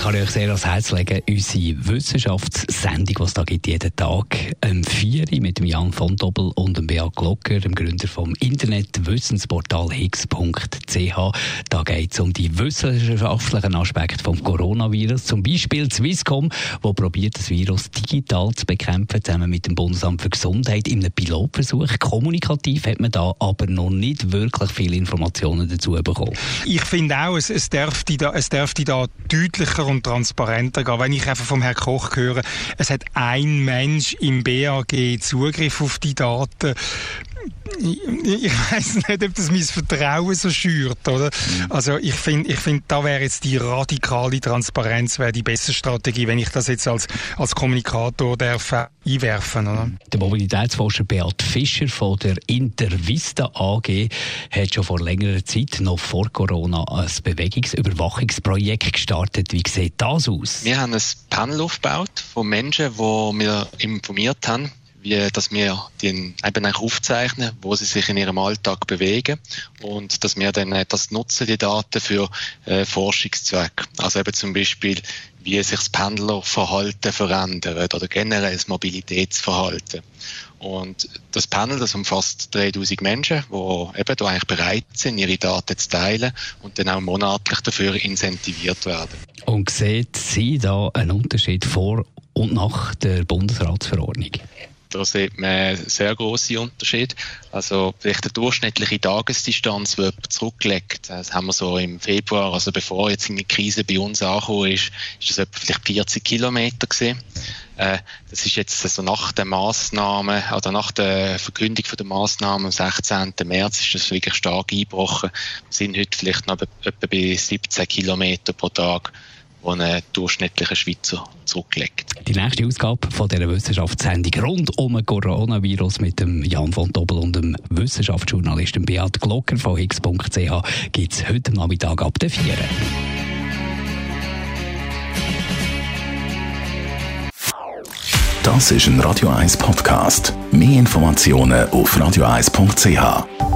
ich kann euch sehr ans Herz legen, unsere Wissenschaftssendung, die es da gibt, jeden Tag, um 4 mit dem Jan von Dobbel und dem Beat Glocker, dem Gründer vom Internetwissensportal higgs.ch. Da geht es um die wissenschaftlichen Aspekte vom Coronavirus. Zum Beispiel Swisscom, wo probiert das Virus digital zu bekämpfen, zusammen mit dem Bundesamt für Gesundheit in einem Pilotversuch. Kommunikativ hat man da aber noch nicht wirklich viele Informationen dazu bekommen. Ich finde auch, es, es, dürfte da, es dürfte da deutlicher und transparenter gehen. Wenn ich einfach vom Herrn Koch höre, es hat ein Mensch im BAG Zugriff auf die Daten, ich weiß nicht, ob das mein Vertrauen so schürt, oder? Mhm. Also ich finde, ich finde, da wäre jetzt die radikale Transparenz wäre die beste Strategie, wenn ich das jetzt als als Kommunikator darf einwerfen, oder? Der Mobilitätsforscher Beat Fischer von der Intervista AG hat schon vor längerer Zeit, noch vor Corona, ein Bewegungsüberwachungsprojekt gestartet. Wie sieht das aus? Wir haben ein Panel aufgebaut von Menschen, die wir informiert haben wie dass wir den eben aufzeichnen, wo sie sich in ihrem Alltag bewegen und dass wir dann das nutzen, die Daten für äh, Forschungszwecke. Also eben zum Beispiel, wie sich das Pendlerverhalten verändert oder generell das Mobilitätsverhalten. Und das Panel, das umfasst 3000 Menschen, die eben da eigentlich bereit sind, ihre Daten zu teilen und dann auch monatlich dafür incentiviert werden. Und sieht Sie da einen Unterschied vor und nach der Bundesratsverordnung? Da sieht man sehr große Unterschiede. Also vielleicht eine durchschnittliche Tagesdistanz, die jemand zurücklegt. Das haben wir so im Februar, also bevor jetzt eine Krise bei uns angekommen ist, ist das etwa vielleicht 40 Kilometer gewesen. Äh, das ist jetzt also nach der Maßnahme oder nach der Verkündung von der Maßnahme am 16. März ist das wirklich stark eingebrochen. Wir sind heute vielleicht noch etwa bei 17 Kilometer pro Tag die ein durchschnittlicher Schweizer zurücklegt. Die nächste Ausgabe von dieser Wissenschaftssendung rund um ein Coronavirus mit dem Jan von Dobbel und dem Wissenschaftsjournalisten Beat Glocker von x.ch gibt es heute Nachmittag ab der 4. Das ist ein Radio 1 Podcast. Mehr Informationen auf radio1.ch.